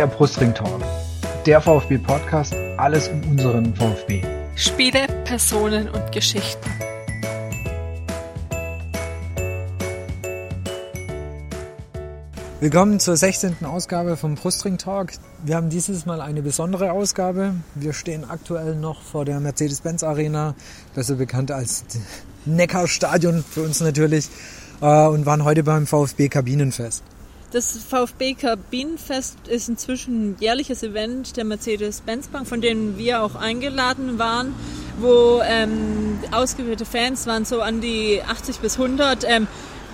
der Brustring Talk, der VfB Podcast, alles um unseren VfB. Spiele, Personen und Geschichten. Willkommen zur 16. Ausgabe vom Brustring Talk. Wir haben dieses Mal eine besondere Ausgabe. Wir stehen aktuell noch vor der Mercedes-Benz Arena, besser bekannt als Neckarstadion für uns natürlich, äh, und waren heute beim VfB Kabinenfest. Das VfB Kabinenfest ist inzwischen ein jährliches Event der Mercedes-Benz Bank, von dem wir auch eingeladen waren, wo ähm, ausgewählte Fans waren so an die 80 bis 100 ähm,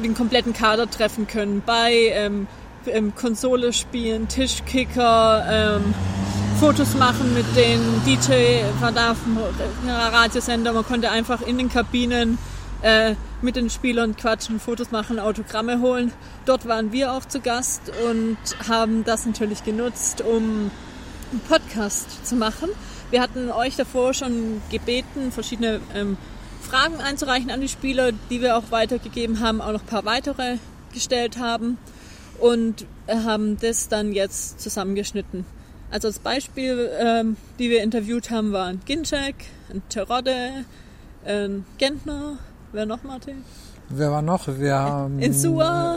den kompletten Kader treffen können. Bei ähm, ähm, Konsole spielen, Tischkicker, ähm, Fotos machen mit den DJ, war vom Radiosender, man konnte einfach in den Kabinen äh, mit den Spielern quatschen, Fotos machen, Autogramme holen. Dort waren wir auch zu Gast und haben das natürlich genutzt, um einen Podcast zu machen. Wir hatten euch davor schon gebeten, verschiedene ähm, Fragen einzureichen an die Spieler, die wir auch weitergegeben haben, auch noch ein paar weitere gestellt haben und haben das dann jetzt zusammengeschnitten. Also als Beispiel, ähm, die wir interviewt haben, waren Ginczek, ein Terodde, ein Gentner, wer noch, Martin? Wer war noch? Wir haben Insua,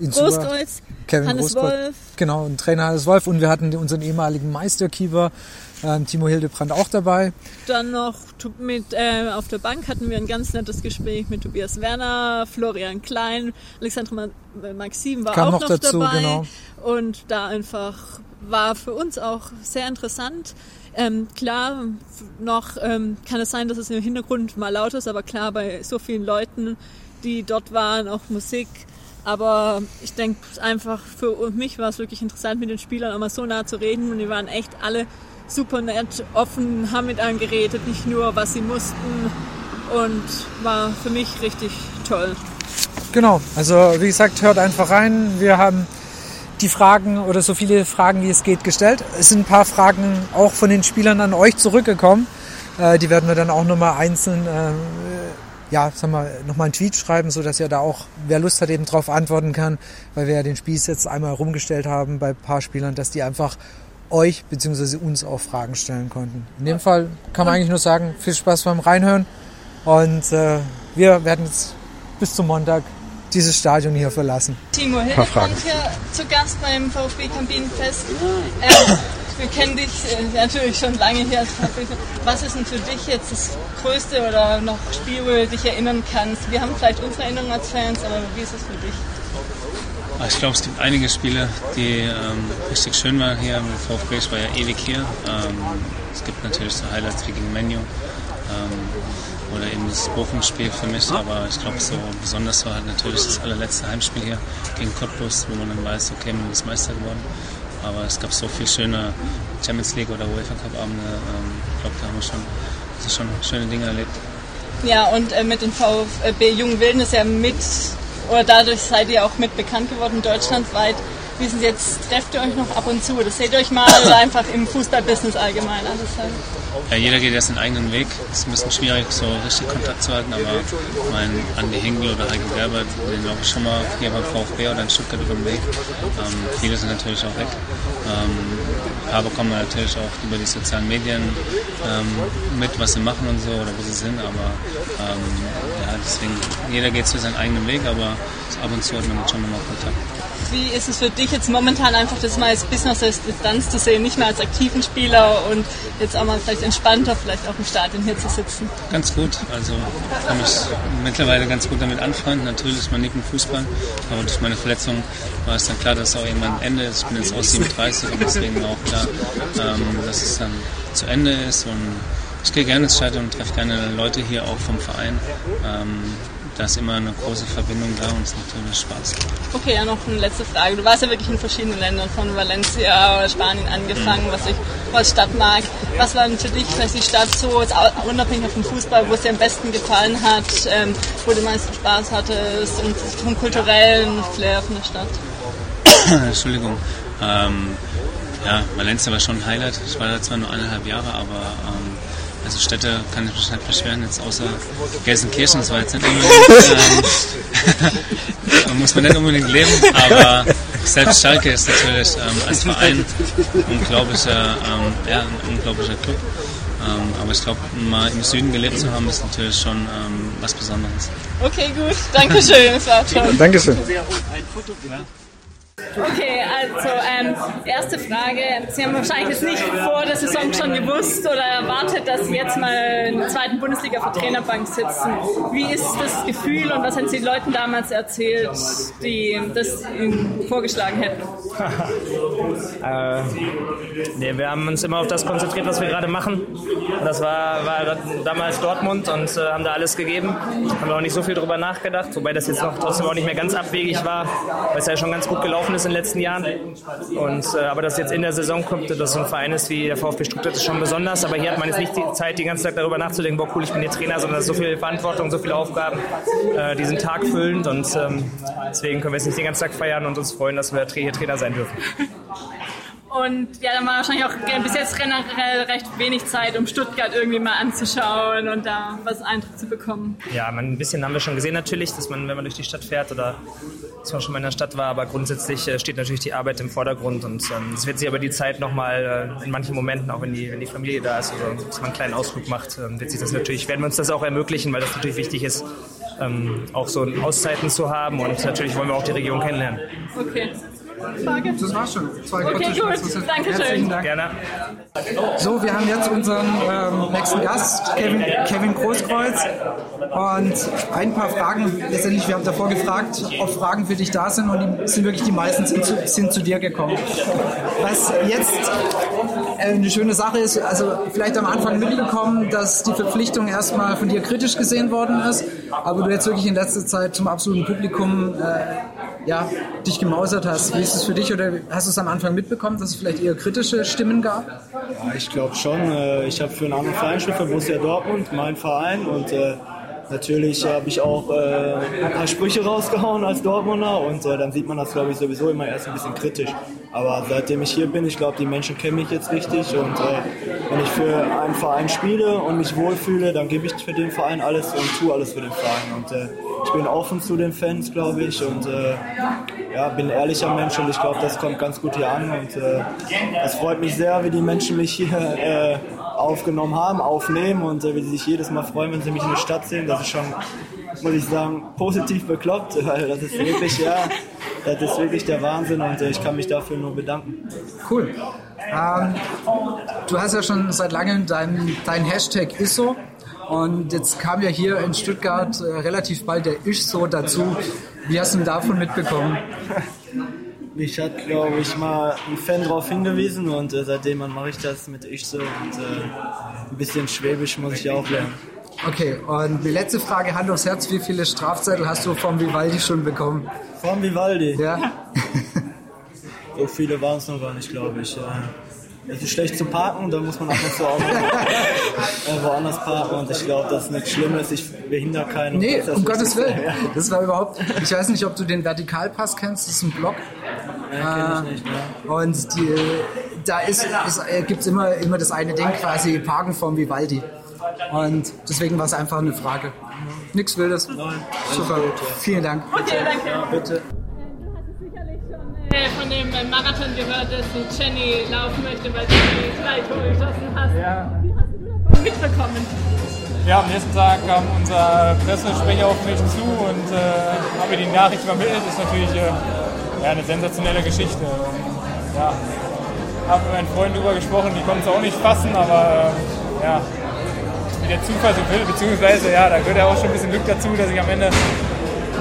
Großkreuz, Kevin Hannes Großkreuz. Wolf. Genau, und Trainer Hannes Wolf. Und wir hatten unseren ehemaligen Meisterkeeper ähm, Timo Hildebrand auch dabei. Dann noch mit äh, auf der Bank hatten wir ein ganz nettes Gespräch mit Tobias Werner, Florian Klein, Alexandra Ma- Maxim war Kam auch noch noch, dazu, dabei. genau. Und da einfach war für uns auch sehr interessant. Ähm, klar, noch ähm, kann es sein, dass es im Hintergrund mal laut ist, aber klar, bei so vielen Leuten, die dort waren, auch Musik. Aber ich denke einfach, für mich war es wirklich interessant, mit den Spielern auch mal so nah zu reden. Und die waren echt alle super nett, offen, haben mit einem geredet, nicht nur, was sie mussten. Und war für mich richtig toll. Genau, also wie gesagt, hört einfach rein. Wir haben die Fragen oder so viele Fragen, wie es geht, gestellt. Es sind ein paar Fragen auch von den Spielern an euch zurückgekommen. Äh, die werden wir dann auch nochmal einzeln, äh, ja, sagen wir, nochmal einen Tweet schreiben, so dass ihr da auch, wer Lust hat, eben drauf antworten kann, weil wir ja den Spieß jetzt einmal rumgestellt haben bei ein paar Spielern, dass die einfach euch bzw. uns auch Fragen stellen konnten. In dem Fall kann man eigentlich nur sagen, viel Spaß beim Reinhören und äh, wir werden jetzt bis zum Montag dieses Stadion hier verlassen. Timo. Hildebrand hier zu Gast beim VfB Kabinenfest. Ähm, wir kennen dich äh, natürlich schon lange hier als VfB. Was ist denn für dich jetzt das Größte oder noch Spiel, wo du dich erinnern kannst? Wir haben vielleicht unsere Erinnerungen als Fans, aber wie ist es für dich? Ah, Ich glaube, es gibt einige Spiele, die ähm, richtig schön waren hier im VfB. Ich war ja ewig hier. Ähm, es gibt natürlich so Highlights wie gegen Menu ähm, oder eben das Bochum-Spiel für mich. Aber ich glaube, so besonders war halt natürlich das allerletzte Heimspiel hier gegen Cottbus, wo man dann weiß, okay, man ist Meister geworden. Aber es gab so viele schöne Champions League oder UEFA Cup Abende. Ähm, ich glaube, da haben wir schon, also schon schöne Dinge erlebt. Ja, und äh, mit den VfB Jungen Wilden ist ja mit, oder dadurch seid ihr auch mit bekannt geworden deutschlandweit. Wie es jetzt, trefft ihr euch noch ab und zu? Das seht ihr euch mal einfach im Fußballbusiness allgemein? Also, Ja, jeder geht jetzt seinen eigenen Weg. Es ist ein bisschen schwierig, so richtig Kontakt zu halten, aber mein Andi Hengel oder Heiko Gerber, den glaube ich schon mal hier beim VfB oder in Stuttgart über den Weg. Ähm, viele sind natürlich auch weg. Ähm, ein paar bekommen wir natürlich auch über die sozialen Medien ähm, mit, was sie machen und so oder wo sie sind, aber ähm, ja, deswegen, jeder geht zu seinem eigenen Weg, aber so ab und zu hat man schon nochmal Kontakt. Wie ist es für dich jetzt momentan einfach das mal als Business als Distanz zu sehen, nicht mehr als aktiven Spieler und jetzt auch mal vielleicht entspannter, vielleicht auch im Stadion hier zu sitzen? Ganz gut. Also ich kann mich mittlerweile ganz gut damit anfreunden. Natürlich, man liebt den Fußball, aber durch meine Verletzung war es dann klar, dass es auch irgendwann ein Ende ist. Ich bin jetzt aus 37 und deswegen auch klar, ähm, dass es dann zu Ende ist. Und ich gehe gerne ins Stadion und treffe gerne Leute hier auch vom Verein. Da ist immer eine große Verbindung da und es macht natürlich Spaß. Okay, ja, noch eine letzte Frage. Du warst ja wirklich in verschiedenen Ländern, von Valencia oder Spanien angefangen, was ich als Stadt mag. Was war denn für dich vielleicht die Stadt so, jetzt unabhängig vom Fußball, wo es dir am besten gefallen hat, ähm, wo du am meisten Spaß hattest und vom kulturellen Flair von der Stadt? Entschuldigung. Ähm, ja, Valencia war schon ein Highlight. Ich war da zwar nur eineinhalb Jahre, aber ähm, also Städte kann ich mich nicht beschweren, jetzt außer Gelsenkirchen, das war jetzt nicht unbedingt, ähm, muss man nicht unbedingt leben, aber selbst Schalke ist natürlich ähm, als Verein unglaublicher, ähm, ja, ein unglaublicher Club. Ähm, aber ich glaube, mal im Süden gelebt zu haben, ist natürlich schon ähm, was Besonderes. Okay, gut. Dankeschön. Das war toll. Dankeschön. Okay, also ähm, erste Frage. Sie haben wahrscheinlich jetzt nicht vor der Saison schon gewusst oder erwartet, dass Sie jetzt mal in der zweiten Bundesliga auf der Trainerbank sitzen. Wie ist das Gefühl und was haben Sie den Leuten damals erzählt, die das Ihnen vorgeschlagen hätten? äh, nee, wir haben uns immer auf das konzentriert, was wir gerade machen. Das war, war damals Dortmund und äh, haben da alles gegeben. Haben auch nicht so viel drüber nachgedacht, wobei das jetzt noch trotzdem auch nicht mehr ganz abwegig war, weil es ja schon ganz gut gelaufen ist in den letzten Jahren. Und, äh, aber dass jetzt in der Saison kommt, dass so ein Verein ist wie der VfB Stuttgart, ist schon besonders. Aber hier hat man jetzt nicht die Zeit, den ganzen Tag darüber nachzudenken, boah cool, ich bin hier Trainer, sondern so viel Verantwortung, so viele Aufgaben, äh, die sind tagfüllend und ähm, deswegen können wir jetzt nicht den ganzen Tag feiern und uns freuen, dass wir hier Trainer sein dürfen. Und ja, dann war wahrscheinlich auch bis jetzt generell recht wenig Zeit, um Stuttgart irgendwie mal anzuschauen und da was Eindruck zu bekommen. Ja, ein bisschen haben wir schon gesehen natürlich, dass man, wenn man durch die Stadt fährt oder dass man schon mal in der Stadt war, aber grundsätzlich äh, steht natürlich die Arbeit im Vordergrund und ähm, es wird sich aber die Zeit nochmal äh, in manchen Momenten, auch wenn die, wenn die Familie da ist oder dass man einen kleinen Ausflug macht, ähm, wird sich das natürlich, werden wir uns das auch ermöglichen, weil das natürlich wichtig ist, ähm, auch so Auszeiten zu haben und natürlich wollen wir auch die Region kennenlernen. Okay. Frage? Das war's schon. Zwei okay, gut. Dankeschön. Dank. Gerne. So, wir haben jetzt unseren ähm, nächsten Gast, Kevin, Kevin Großkreuz. Und ein paar Fragen, letztendlich, wir haben davor gefragt, ob Fragen für dich da sind und die sind wirklich die meisten sind zu, sind zu dir gekommen. Was jetzt äh, eine schöne Sache ist, also vielleicht am Anfang mitbekommen, dass die Verpflichtung erstmal von dir kritisch gesehen worden ist, aber du jetzt wirklich in letzter Zeit zum absoluten Publikum äh, ja, dich gemausert hast. Wie ist es für dich oder hast du es am Anfang mitbekommen, dass es vielleicht eher kritische Stimmen gab? Ja, ich glaube schon. Äh, ich habe für einen anderen Verein für Borussia Dortmund, mein Verein und äh, Natürlich habe ich auch äh, ein paar Sprüche rausgehauen als Dortmunder und äh, dann sieht man das, glaube ich, sowieso immer erst ein bisschen kritisch. Aber seitdem ich hier bin, ich glaube, die Menschen kennen mich jetzt richtig und äh, wenn ich für einen Verein spiele und mich wohlfühle, dann gebe ich für den Verein alles und tue alles für den Verein. Und äh, ich bin offen zu den Fans, glaube ich, und äh, ja, bin ein ehrlicher Mensch und ich glaube, das kommt ganz gut hier an. Und äh, es freut mich sehr, wie die Menschen mich hier aufgenommen haben, aufnehmen und äh, wie sie sich jedes Mal freuen, wenn sie mich in der Stadt sehen. Das ist schon, muss ich sagen, positiv bekloppt, weil das ist wirklich, ja, das ist wirklich der Wahnsinn und äh, ich kann mich dafür nur bedanken. Cool. Ähm, du hast ja schon seit langem dein, dein Hashtag ISO und jetzt kam ja hier in Stuttgart äh, relativ bald der ISO dazu. Wie hast du denn davon mitbekommen? Mich hat, glaube ich, mal ein Fan darauf hingewiesen und äh, seitdem mache ich das mit ich so und äh, ein bisschen Schwäbisch muss ich auch lernen. Okay, und die letzte Frage, Hand aufs Herz, wie viele Strafzettel hast du vom Vivaldi schon bekommen? Vom Vivaldi? Ja. so viele waren es noch gar nicht, glaube ich. Es ist schlecht zu parken, da muss man ab und zu auch äh, woanders parken und ich glaube, das ist nichts Schlimmes, ich behindere keinen. Nee, um Gottes Willen. Das war überhaupt, ich weiß nicht, ob du den Vertikalpass kennst, das ist ein Block. Ja, ich nicht, ne? Und die, da ist, ist, äh, gibt es immer, immer das eine Ding, quasi Parken vom Vivaldi. Und deswegen war es einfach eine Frage. Nichts Wildes. Nein, Super. Gut, ja. Vielen Dank. Okay, danke. Ja, bitte. Von dem Marathon gehört, dass du Jenny laufen möchte, weil du die drei Tore geschossen hast. Ja. Wie hast du davon mitbekommen? Ja, am nächsten Tag kam unser Pressesprecher auf mich zu und äh, habe die Nachricht übermittelt. Das ist natürlich äh, ja, eine sensationelle Geschichte. Und, ja, habe mit meinen Freunden darüber gesprochen, die konnten es auch nicht fassen, aber äh, ja, wie der Zufall so will, beziehungsweise ja, da gehört ja auch schon ein bisschen Glück dazu, dass ich am Ende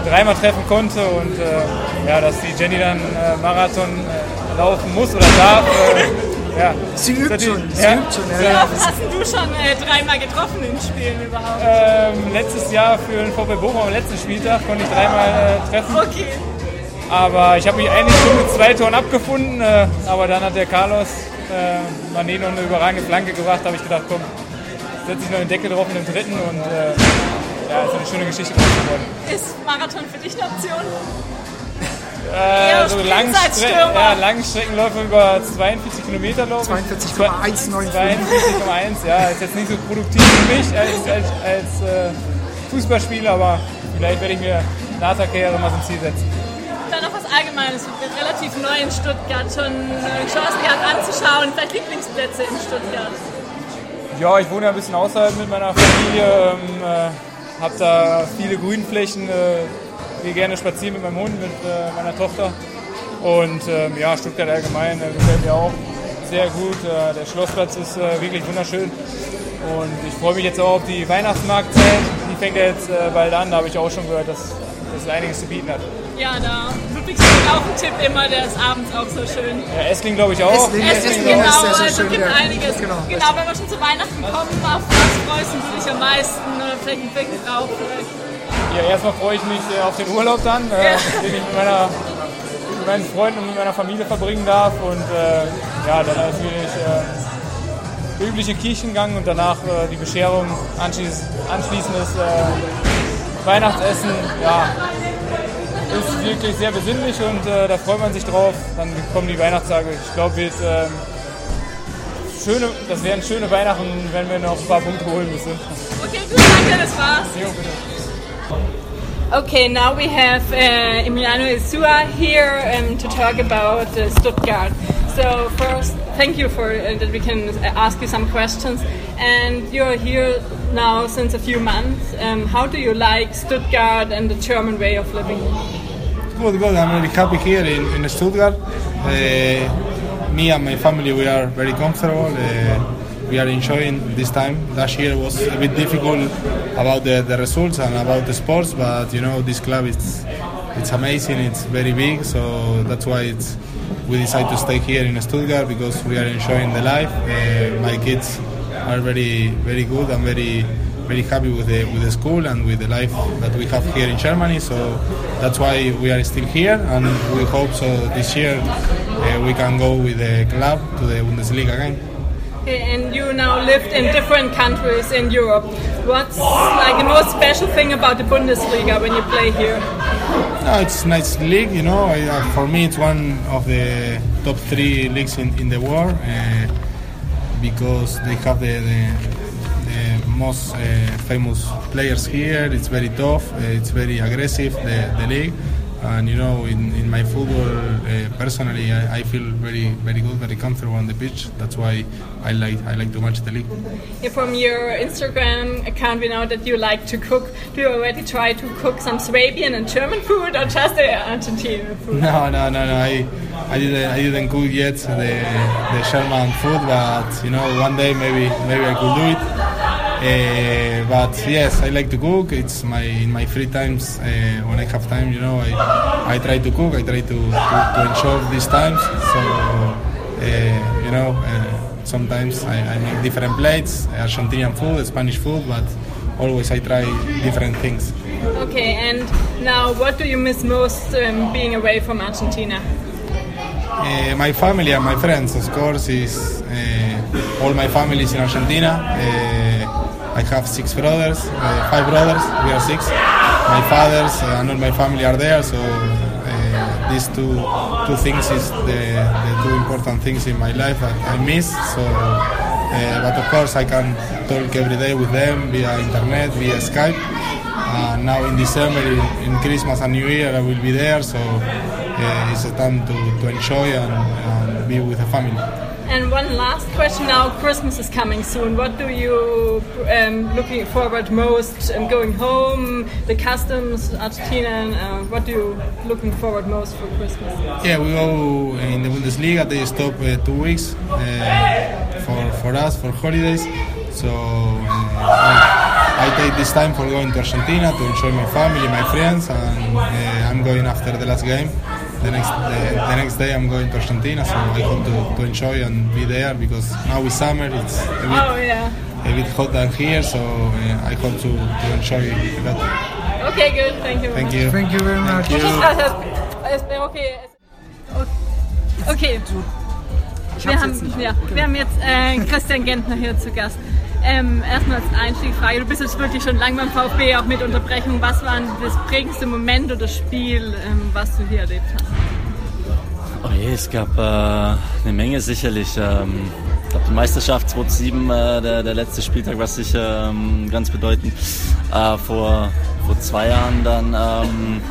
dreimal treffen konnte und äh, ja, dass die Jenny dann äh, Marathon äh, laufen muss oder darf. Äh, ja. Sie übt schon. Sie Ja. übt schon. Wie Ja. oft hast du schon äh, dreimal getroffen in Spielen überhaupt? Ähm, letztes Jahr für den VfB Bochum am letzten Spieltag konnte ich dreimal äh, treffen. Okay. Aber ich habe mich eigentlich schon mit zwei Toren abgefunden. Äh, aber dann hat der Carlos äh, Mané noch eine überragende Flanke gebracht. Da habe ich gedacht, komm, setze ich noch den Deckel drauf in den dritten. Und äh, ja, ist eine schöne Geschichte geworden. Ist Marathon für dich eine Option? Äh, so Langzeitstürmer. ja, Langstreckenläufe über 42 Kilometer, ich. 42,195. 42,1, ja, ist jetzt nicht so produktiv für mich als, als, als äh, Fußballspieler, aber vielleicht werde ich mir nach der Karriere mal so ein Ziel setzen. Dann noch was allgemein, es wird relativ neu in Stuttgart, schon Chancen gehabt anzuschauen, vielleicht Lieblingsplätze in Stuttgart. Ja, ich wohne ja ein bisschen außerhalb mit meiner Familie, ähm, äh, habe da viele Grünflächen, äh, gehe gerne spazieren mit meinem Hund, mit äh, meiner Tochter. Und ähm, ja, Stuttgart allgemein äh, gefällt mir auch sehr gut. Äh, der Schlossplatz ist äh, wirklich wunderschön. Und ich freue mich jetzt auch auf die Weihnachtsmarktzeit. Die fängt ja jetzt bald an, da habe ich auch schon gehört, dass das einiges zu bieten hat. Ja, da Ludwigsburg auch ein Tipp immer, der ist abends auch so schön. Ja, Essling glaube ich auch. Essling, Essling, Essling genau, ist also schön, gibt ja. einiges. Genau, genau, wenn wir schon zu Weihnachten kommen, auf was freust du dich am meisten? Blick drauf? Ja, erstmal freue ich mich äh, auf den Urlaub dann, äh, den ich mit, meiner, mit meinen Freunden und mit meiner Familie verbringen darf. Und äh, ja, dann natürlich äh, übliche Kirchengang und danach äh, die Bescherung, anschließend, anschließendes äh, Weihnachtsessen. Ja, ist wirklich sehr besinnlich und da freut man sich drauf. Dann kommen die Weihnachtstage. Ich glaube, wird ähm, schöne, das wären schöne Weihnachten, wenn wir noch ein paar Punkte holen müssen. Okay, gut, danke, das war's. Jo, bitte. Okay, now we have uh, Emiliano Isua here um, to talk about uh, Stuttgart. So first, thank you for uh, that we can ask you some questions. And you're here now since a few months. Um, how do you like Stuttgart and the German way of living? Good, good. I'm really happy here in, in Stuttgart. Uh, me and my family, we are very comfortable. Uh, we are enjoying this time. Last year was a bit difficult about the, the results and about the sports, but you know this club is it's amazing. It's very big, so that's why it's we decided to stay here in Stuttgart because we are enjoying the life. Uh, my kids are very very good and very very happy with the with the school and with the life that we have here in Germany. So that's why we are still here, and we hope so this year uh, we can go with the club to the Bundesliga again. Okay, and you now lived in different countries in Europe. What's like the most special thing about the Bundesliga when you play here? No, it's a nice league. You know, I, uh, for me, it's one of the top three leagues in, in the world uh, because they have the, the, the most uh, famous players here. It's very tough. Uh, it's very aggressive. The, the league and you know in, in my football uh, personally I, I, feel very very good very comfortable on the pitch that's why I like I like to watch the league yeah, from your Instagram account we know that you like to cook do you already try to cook some Swabian and German food or just the Argentinian food no no no no I, I didn't I didn't cook yet the, the German food but you know one day maybe maybe I could do it uh, but yes, I like to cook. It's my in my free times uh, when I have time. You know, I I try to cook. I try to to, to enjoy these times. So uh, you know, sometimes I, I, make different plates, Argentinian food, Spanish food, but always I try different things. Okay, and now what do you miss most um, being away from Argentina? Uh, my family and my friends, of course, is uh, all my family is in Argentina. I have six brothers, uh, five brothers. We are six. My fathers uh, and all my family are there, so uh, these two two things is the, the two important things in my life that I miss. So, uh, but of course, I can talk every day with them via internet, via Skype. Uh, now in December, in, in, Christmas and New Year, I will be there, so uh, it's a time to, to enjoy and, and be with the family. And one last question now, Christmas is coming soon. What do you um, looking forward most? Um, going home, the customs, Argentina, uh, what do you looking forward most for Christmas? Yeah, we go in the Bundesliga, they stop uh, two weeks uh, for, for us, for holidays. So uh, I, I, take this time for going to Argentina to enjoy my family, my friends, and uh, I'm going after the last game the next the, the, next day I'm going to Argentina, so I hope to, to enjoy and be there because now it's summer, it's a bit, oh, yeah. a bit hot than here, so uh, I hope to, to enjoy that. Okay, good. Thank you. Thank you. Thank you very much. Okay. Okay. Wir haben, ja, wir haben jetzt äh, Christian Gentner hier zu Gast. Ähm, erstmal als Einstiegsfrage, du bist jetzt wirklich schon lange beim VfB, auch mit Unterbrechung. Was war das prägendste Moment oder Spiel, ähm, was du hier erlebt hast? Oh je, es gab äh, eine Menge sicherlich. Ähm, ich glaube, die Meisterschaft 2007, äh, der, der letzte Spieltag, war sicher ähm, ganz bedeutend. Äh, vor, vor zwei Jahren dann ähm,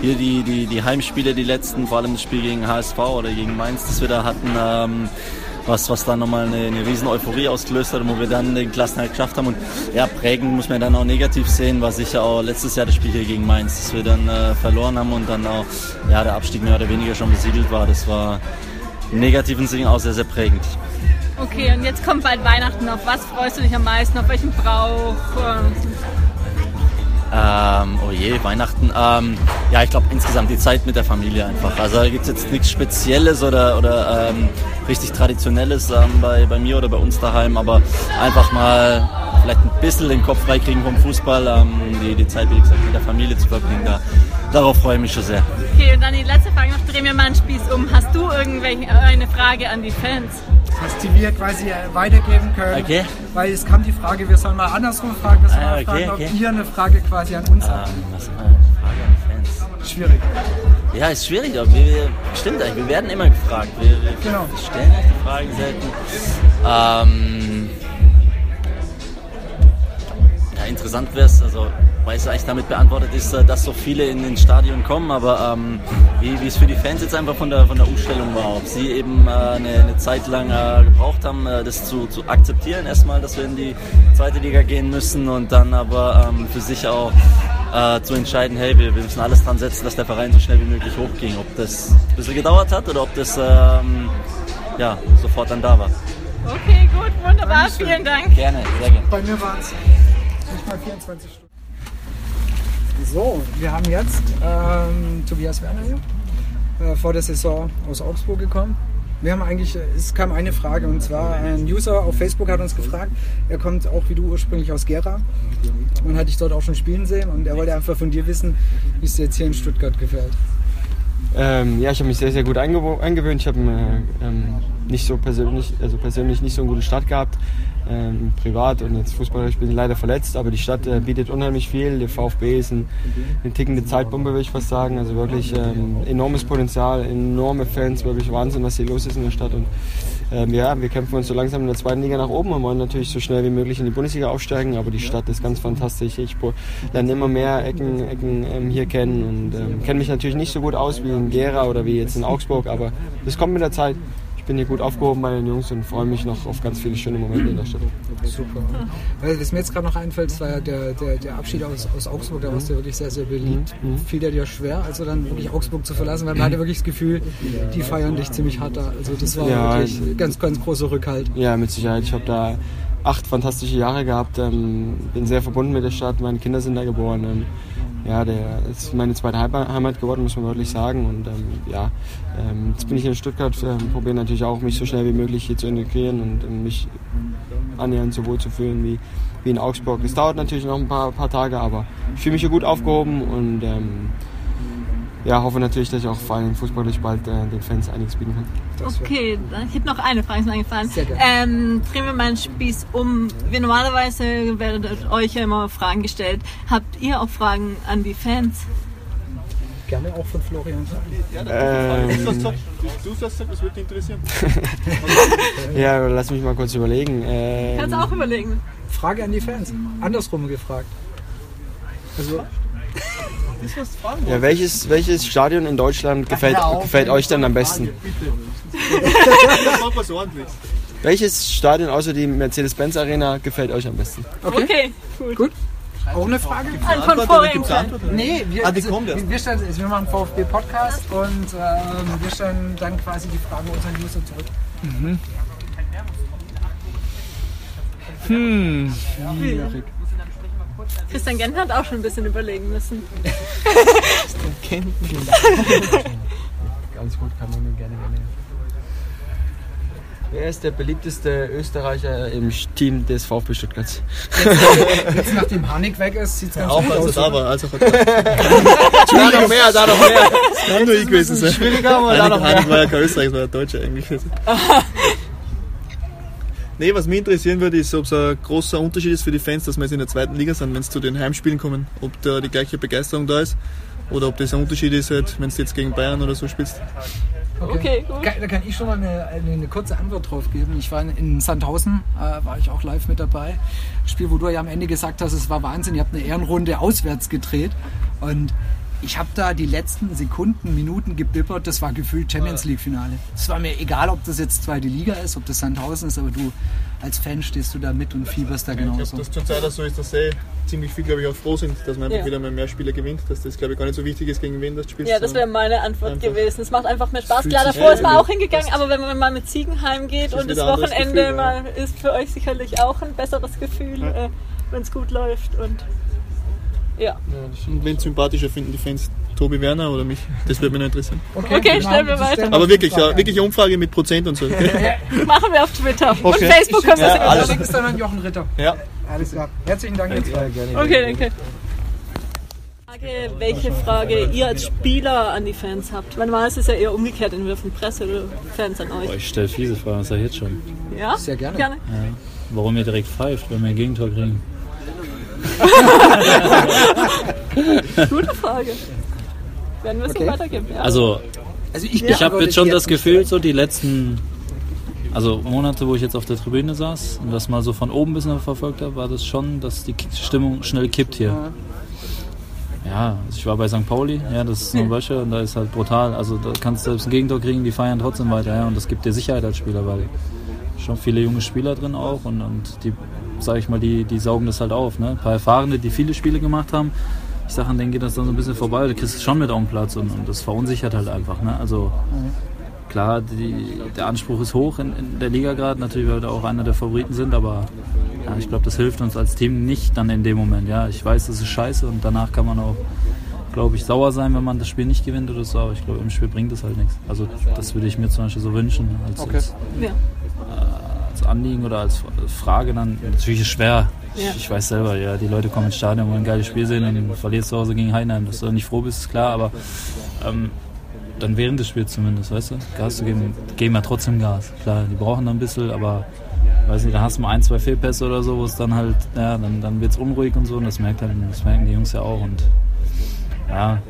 hier die, die, die Heimspiele, die letzten, vor allem das Spiel gegen HSV oder gegen Mainz, das wir da hatten, ähm, was, was dann nochmal eine, eine riesen Euphorie ausgelöst hat, wo wir dann den Klassenhalt geschafft haben. Und ja, prägend muss man dann auch negativ sehen, war sicher auch letztes Jahr das Spiel hier gegen Mainz, dass wir dann äh, verloren haben und dann auch ja, der Abstieg mehr oder weniger schon besiegelt war. Das war im negativen Sinn auch sehr, sehr prägend. Okay, und jetzt kommt bald Weihnachten. Auf was freust du dich am meisten? Auf welchen Brauch? Ähm, oh je, Weihnachten. Ähm, ja, ich glaube insgesamt die Zeit mit der Familie einfach. Also da gibt es jetzt nichts Spezielles oder, oder ähm, richtig Traditionelles ähm, bei, bei mir oder bei uns daheim, aber einfach mal vielleicht ein bisschen den Kopf freikriegen vom Fußball, ähm, die, die Zeit, wie gesagt, mit der Familie zu verbringen. Da, darauf freue ich mich schon sehr. Okay, und dann die letzte Frage noch, drehen wir mal einen Spieß um. Hast du irgendwelche eine Frage an die Fans? dass die wir quasi äh, weitergeben können. Okay. Weil es kam die Frage, wir sollen mal andersrum fragen, dass wir Ah, mal okay, fragen, okay. ob ihr eine Frage quasi an uns habt. Ähm, was war eine Frage an die Fans? Schwierig. Ja, ist schwierig, aber wir, stimmt eigentlich, wir werden immer gefragt. Wir, wir Genau. stellen auch die Fragen selten. Ähm, ja, interessant wäre es, also weil es eigentlich damit beantwortet ist, äh, dass so viele in den Stadion kommen, aber ähm, wie, wie es für die Fans jetzt einfach von der, von der Umstellung war, ob sie eben äh, eine, eine Zeit lang äh, gebraucht haben, äh, das zu, zu akzeptieren erstmal, dass wir in die zweite Liga gehen müssen und dann aber ähm, für sich auch äh, zu entscheiden, hey, wir, wir müssen alles dran setzen, dass der Verein so schnell wie möglich hochging. Ob das ein bisschen gedauert hat oder ob das ähm, ja, sofort dann da war. Okay, gut, wunderbar, Dankeschön. vielen Dank. Gerne, sehr gerne. Bei mir waren es nicht mal 24 Stunden. So, wir haben jetzt ähm, Tobias Werner hier, äh, vor der Saison aus Augsburg gekommen. Wir haben eigentlich, es kam eine Frage und zwar ein User auf Facebook hat uns gefragt, er kommt auch wie du ursprünglich aus Gera und hat dich dort auch schon spielen sehen und er wollte einfach von dir wissen, wie es dir jetzt hier in Stuttgart gefällt. Ähm, ja, ich habe mich sehr, sehr gut eingewöhnt. Ich habe äh, ähm, nicht so persönlich, also persönlich nicht so einen guten Start gehabt. Ähm, privat und jetzt fußballerisch bin ich leider verletzt, aber die Stadt äh, bietet unheimlich viel. Der VfB ist ein, eine tickende Zeitbombe, würde ich fast sagen. Also wirklich ähm, enormes Potenzial, enorme Fans, wirklich Wahnsinn, was hier los ist in der Stadt. Und ähm, ja, wir kämpfen uns so langsam in der zweiten Liga nach oben und wollen natürlich so schnell wie möglich in die Bundesliga aufsteigen. Aber die Stadt ist ganz fantastisch. Ich lerne immer mehr Ecken, Ecken ähm, hier kennen und ähm, kenne mich natürlich nicht so gut aus wie in Gera oder wie jetzt in Augsburg, aber das kommt mit der Zeit. Ich bin hier gut aufgehoben bei den Jungs und freue mich noch auf ganz viele schöne Momente in der Stadt. Super. Was mir jetzt gerade noch einfällt, war ja der, der, der Abschied aus, aus Augsburg, da warst du wirklich sehr, sehr beliebt. Fiel dir dir schwer, also dann wirklich Augsburg zu verlassen, weil man hatte wirklich das Gefühl, die feiern dich ziemlich hart da. Also das war Ja, wirklich ganz, ganz großer Rückhalt. Ja, mit Sicherheit. Ich habe da acht fantastische Jahre gehabt, ähm, bin sehr verbunden mit der Stadt, meine Kinder sind da geboren. Ähm, ja, der ist meine zweite Heima- Heimat geworden, muss man wirklich sagen. Und ähm, ja, ähm, jetzt bin ich hier in Stuttgart, ähm, probiere natürlich auch, mich so schnell wie möglich hier zu integrieren und ähm, mich annähernd so wohl zu fühlen wie, wie in Augsburg. Es dauert natürlich noch ein paar, paar Tage, aber ich fühle mich hier gut aufgehoben und ähm, ja, hoffe natürlich, dass ich auch vor allem fußballerisch bald äh, den Fans einiges bieten kann. Okay, dann- ich habe noch eine Frage, ist mir eingefallen. Sehr gerne. Ähm, drehen wir mal einen Spieß um. Wir normalerweise werdet euch ja immer Fragen gestellt. Habt ihr auch Fragen an die Fans? Gerne auch von Florian. Ähm, Du sagst, das würde dich interessieren. ja, lass mich mal kurz überlegen. Ähm, Kannst auch überlegen. Frage an die Fans. Andersrum gefragt. Also, Ja, welches, welches Stadion in Deutschland gefällt, gefällt euch denn am besten? Welches Stadion außer die Mercedes-Benz Arena gefällt euch am besten? okay. Okay, cool. Gut. Auch eine Frage? An von vorhin. Gibt's eine Antwort? Nee, wir, Ah, also, wir, stellen, wir machen VfB Podcast und ähm, wir stellen dann quasi die Frage unseren User zurück. Christian Gent hat auch schon ein bisschen überlegen müssen. Ganz gut, kann man mir gerne gerne. Wer ist der beliebteste Österreicher im Team des VfB Stuttgarts? Jetzt nachdem Hanik weg ist, sieht es ganz Auch gut als aus. er da war. Also Da noch mehr, da noch mehr. kann nur ich gewesen sein. Schwieriger, aber da noch mehr. war ja kein Österreicher, war Deutscher eigentlich. Nee, was mich interessieren würde, ist, ob es ein großer Unterschied ist für die Fans, dass wir jetzt in der zweiten Liga sind, wenn es zu den Heimspielen kommen, ob da die gleiche Begeisterung da ist oder ob das ein Unterschied ist, halt, wenn du jetzt gegen Bayern oder so spielst. Okay, gut. Ka- Da kann ich schon mal eine, eine, eine kurze Antwort drauf geben. Ich war in, in Sandhausen, äh, war ich auch live mit dabei. Spiel, wo du ja am Ende gesagt hast, es war Wahnsinn. Ihr habt eine Ehrenrunde auswärts gedreht. Und ich habe da die letzten Sekunden, Minuten gebibbert, das war gefühlt Champions League-Finale. Es war mir egal, ob das jetzt zweite Liga ist, ob das Sandhausen ist, aber du als Fan stehst du da mit und fieberst da Ich glaube, genauso. dass zur Zeit so ist, dass eh ziemlich viel, glaube ich, auch froh sind, dass man einfach Ja. wieder mal mehr Spiele gewinnt, dass das, glaube ich, gar nicht so wichtig ist, gegen wen das spielt. Ja, das wäre meine Antwort gewesen. Es macht einfach mehr Spaß. Klar, davor ist man an. auch hingegangen, aber wenn man mal mit Ziegenheim geht Das ist und das Wochenende Gefühl, ja. mal ist für euch sicherlich auch ein besseres Gefühl, äh, wenn es gut läuft. Und ja. Und wen sympathischer finden die Fans? Tobi Werner oder mich? Das würde mich noch interessieren. Okay, stellen wir weiter. Aber wirklich, ja, wirklich eine Umfrage mit Prozent und so. Machen wir auf Twitter. Und Okay. Facebook können wir Ja, es alles. Es dann an Jochen Ritter. Ja. Alles klar. Herzlichen Dank. Okay, danke. Frage, welche Frage ihr als Spieler an die Fans habt. Manchmal ist es ja eher umgekehrt, entweder von Presse oder Fans an Boah, euch. ich stelle fiese Fragen, das sag ich jetzt schon. Ja? Sehr gerne. Gerne. Ja. Warum ihr direkt pfeift, wenn wir ein Gegentor kriegen? Gute Frage. Werden wir es Okay. so weitergeben? Ja. Also, Also ich, ich habe jetzt schon das. Gefühl, so die letzten also Monate, wo ich jetzt auf der Tribüne saß und das mal so von oben ein bisschen verfolgt habe, war das schon, dass die Stimmung schnell kippt hier. Ja, also ich war bei St. Pauli, ja, das ist nur ein Beispiel und da ist halt brutal. Also da kannst du selbst ein Gegentor kriegen, die feiern trotzdem weiter, ja, und das gibt dir Sicherheit als Spieler, weil schon viele junge Spieler drin auch und, und die, sag ich mal, die, die saugen das halt auf. Ne? Ein paar Erfahrene, die viele Spiele gemacht haben. Ich sag, an denen geht das dann so ein bisschen vorbei. Du kriegst es schon mit auf den Platz und, und das verunsichert halt einfach. Ne? Also klar, die, der Anspruch ist hoch in, in der Liga gerade, natürlich, weil wir auch einer der Favoriten sind, aber ja, ich glaube, das hilft uns als Team nicht dann in dem Moment. Ja, ich weiß, das ist scheiße und danach kann man auch, glaube ich, sauer sein, wenn man das Spiel nicht gewinnt oder so, aber ich glaube, im Spiel bringt es halt nichts. Also das würde ich mir zum Beispiel so wünschen als, Okay. als, Ja. Als Anliegen oder als Frage dann. Natürlich ist es schwer. Ja. Ich, weiß selber, ja, die Leute kommen ins Stadion, wollen ein geiles Spiel sehen und verlierst zu Hause gegen Heidenheim. Dass du dann nicht froh bist, ist klar, aber ähm, dann während des Spiels zumindest, weißt du, Gas zu geben, geben wir trotzdem Gas. Klar, die brauchen dann ein bisschen, aber weiß nicht, da hast du mal ein, zwei Fehlpässe oder so, wo es dann halt, ja, dann, dann wird es unruhig und so und das merkt halt, das merken die Jungs ja auch und ja,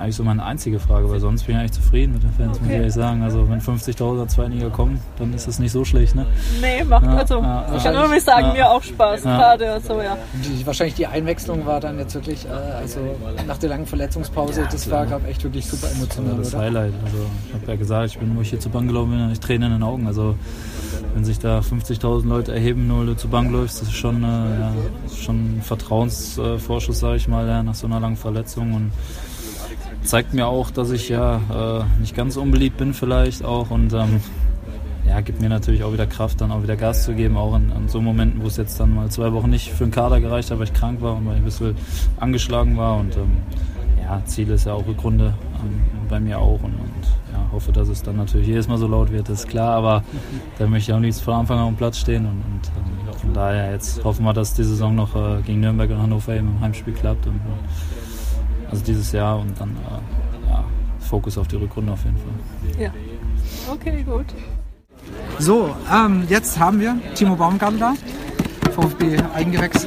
eigentlich so meine einzige Frage, weil sonst bin ich eigentlich zufrieden mit den Fans, muss ich ehrlich sagen. Also wenn 50.000 zweite Liga kommen, dann ist das nicht so schlecht, ne? Nee, macht Ja, also. ja, ich kann nur sagen, Ja. mir auch Spaß. Ja. Gerade so, ja. Die, wahrscheinlich die Einwechslung war dann jetzt wirklich, äh, also nach der langen Verletzungspause, das war, glaube ich, echt wirklich super emotional, das oder? Highlight. Also ich habe ja gesagt, ich bin, wo ich hier zur Bank gelaufen bin, ich Tränen in den Augen. Also wenn sich da 50.000 Leute erheben, nur du zur Bank läufst, das ist schon, äh, das schon ein Vertrauensvorschuss, sage ich mal, ja, nach so einer langen Verletzung und zeigt mir auch, dass ich ja äh, nicht ganz unbeliebt bin vielleicht auch und ähm, ja, gibt mir natürlich auch wieder Kraft, dann auch wieder Gas zu geben, auch in, in so Momenten, wo es jetzt dann mal zwei Wochen nicht für den Kader gereicht hat, weil ich krank war und weil ich ein bisschen angeschlagen war und ähm, ja, Ziel ist ja auch Rückrunde ähm, bei mir auch und, und ja, hoffe, dass es dann natürlich jedes Mal so laut wird, ist klar, aber da möchte ich auch nicht von Anfang an am Platz stehen und, und ähm, von daher jetzt hoffen wir, dass die Saison noch äh, gegen Nürnberg und Hannover eben im Heimspiel klappt und, und also dieses Jahr und dann äh, ja, Fokus auf die Rückrunde auf jeden Fall. ja. Okay, gut. So, ähm, jetzt haben wir Timo Baumgartel da, VfB Eigengewächs.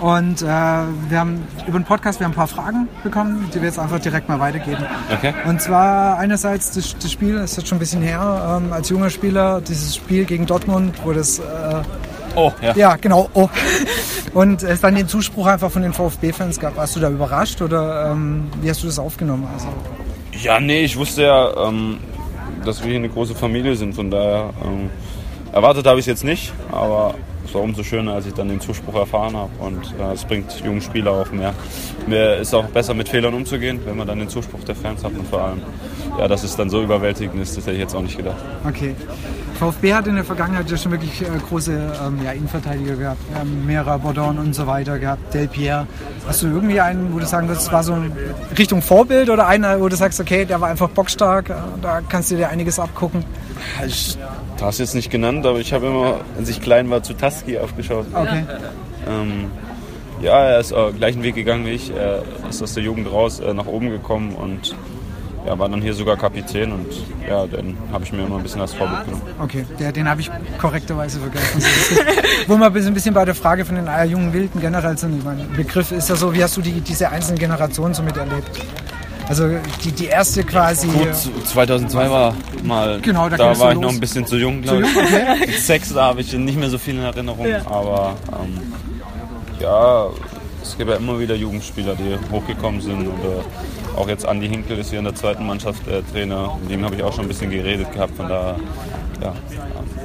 Und äh, wir haben über den Podcast wir haben ein paar Fragen bekommen, die wir jetzt einfach direkt mal weitergeben. Okay. Und zwar einerseits das, das Spiel, das ist jetzt schon ein bisschen her, ähm, als junger Spieler, dieses Spiel gegen Dortmund, wo das... Äh, Oh, ja. ja, genau. Oh. Und es dann den Zuspruch einfach von den VfB-Fans gab. Warst du da überrascht oder ähm, wie hast du das aufgenommen? Also, Ja, nee, ich wusste ja, ähm, dass wir hier eine große Familie sind. Von daher ähm, erwartet habe ich es jetzt nicht, aber es war umso schöner, als ich dann den Zuspruch erfahren habe. Und äh, es bringt jungen Spieler auch mehr. Mir ist auch besser mit Fehlern umzugehen, wenn man dann den Zuspruch der Fans hat. Und vor allem, ja, dass es dann so überwältigend ist, das hätte ich jetzt auch nicht gedacht. okay. VfB hat in der Vergangenheit ja schon wirklich äh, große ähm, ja, Innenverteidiger gehabt. Haben Mera, Bordon und so weiter gehabt, Del Pierre. Hast du irgendwie einen, wo du sagen würdest, das war so Richtung Vorbild oder einer, wo du sagst, okay, der war einfach bockstark, äh, da kannst du dir einiges abgucken? Ich es jetzt nicht genannt, aber ich habe immer, als ich klein war, zu Taski aufgeschaut. Okay. Ähm, ja, er ist äh, gleichen Weg gegangen wie ich. Er ist aus der Jugend raus, äh, nach oben gekommen und ja, war dann hier sogar Kapitän und ja, den habe ich mir immer ein bisschen als Vorbild genommen. Okay, der, den habe ich korrekterweise vergessen. Wo man ein bisschen bei der Frage von den äh, jungen Wilden generell sind. Ich meine, Begriff ist ja so, wie hast du die, diese einzelnen Generationen so miterlebt? Also die, die erste quasi. Gut, 2002 war mal, Genau, da da, war ich los. noch ein bisschen zu jung, glaube ich. Okay. Sex, da habe ich nicht mehr so viel in Erinnerung, Ja. aber ähm, ja, es gibt ja immer wieder Jugendspieler, die hochgekommen sind. Äh, auch jetzt Andi Hinkel ist hier in der zweiten Mannschaft äh, Trainer. Mit ihm habe ich auch schon ein bisschen geredet gehabt. Von daher ja,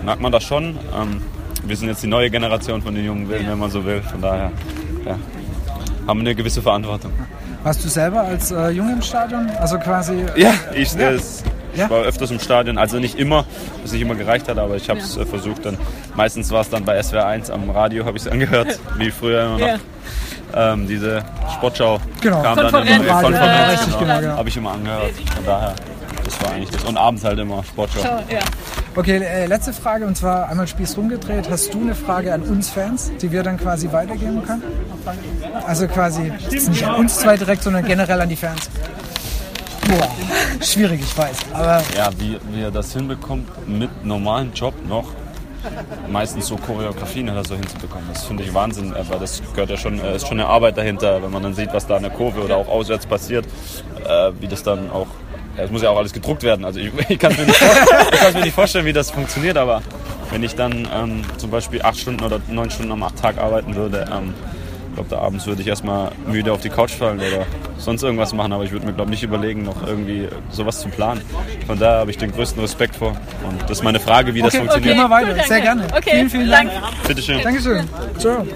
merkt man das schon. Ähm, wir sind jetzt die neue Generation von den jungen Wilden, wenn man so will. Von daher ja, haben wir eine gewisse Verantwortung. Warst du selber als äh, Junge im Stadion? Also quasi. Ja, ich, ja. Es, ich Ja? war öfters im Stadion, also nicht immer, was nicht immer gereicht hat, aber ich habe es äh, versucht. Dann, meistens war es dann bei SWR 1 am Radio, habe ich es angehört, wie früher immer noch. Ähm, diese Sportschau Genau. kam dann immer. Radio, Konferenz, ja, richtig, genau, genau. Habe ich immer angehört. Von daher, das war eigentlich das. Und abends halt immer Sportschau. Ja. Okay, äh, letzte Frage und zwar einmal Spieß rumgedreht. Hast du eine Frage an uns Fans, die wir dann quasi weitergeben können? Also quasi nicht an uns zwei direkt, sondern generell an die Fans. Boah, schwierig, ich weiß. Aber Ja, wie, wie er das hinbekommt, mit normalem Job noch meistens so Choreografien oder so hinzubekommen. Das finde ich Wahnsinn, äh, weil das gehört ja schon, äh, ist schon eine Arbeit dahinter, wenn man dann sieht, was da in der Kurve oder auch auswärts passiert, äh, wie das dann auch, es muss ja auch alles gedruckt werden. Also ich, ich kann es mir, mir nicht vorstellen, wie das funktioniert, aber wenn ich dann ähm, zum Beispiel acht Stunden oder neun Stunden am Tag arbeiten würde, ähm, glaube, da abends würde ich erstmal müde auf die Couch fallen oder sonst irgendwas machen, aber ich würde mir, glaube nicht überlegen, noch irgendwie sowas zu planen. Von daher habe ich den größten Respekt vor. Und das ist meine Frage, wie das okay, funktioniert. immer weiter. Gut, Sehr danke. gerne. Okay, vielen, vielen Dank. Dank. Bitteschön. Dankeschön. Ciao.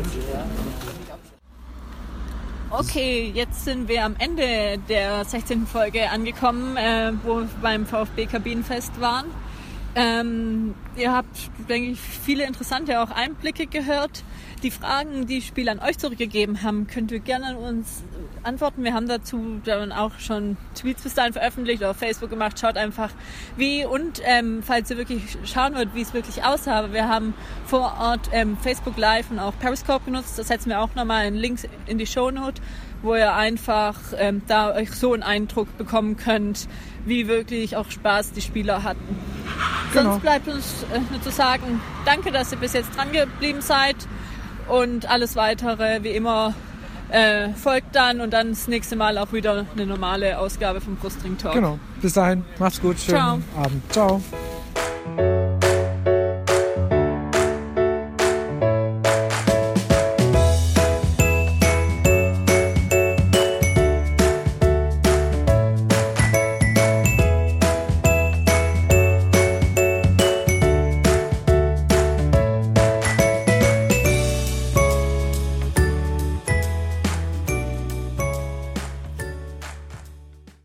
Okay, jetzt sind wir am Ende der 16. Folge angekommen, äh, wo wir beim VfB Kabinenfest waren. Ähm, ihr habt, denke ich, viele interessante auch Einblicke gehört. Die Fragen, die Spieler an euch zurückgegeben haben, könnt ihr gerne an uns antworten. Wir haben dazu dann auch schon Tweets bis dahin veröffentlicht oder auf Facebook gemacht. Schaut einfach wie und ähm, falls ihr wirklich schauen wollt, wie es wirklich aussah. Wir haben vor Ort ähm, Facebook Live und auch Periscope genutzt. Das setzen wir auch nochmal in Links in die Shownote, wo ihr einfach ähm, da euch so einen Eindruck bekommen könnt, wie wirklich auch Spaß die Spieler hatten. Genau. Sonst bleibt uns äh, nur zu sagen, danke, dass ihr bis jetzt dran geblieben seid und alles weitere wie immer äh, folgt dann und dann das nächste Mal auch wieder eine normale Ausgabe vom Brustring Talk. Genau. Bis dahin, macht's gut. Schönen Ciao. Abend. Ciao.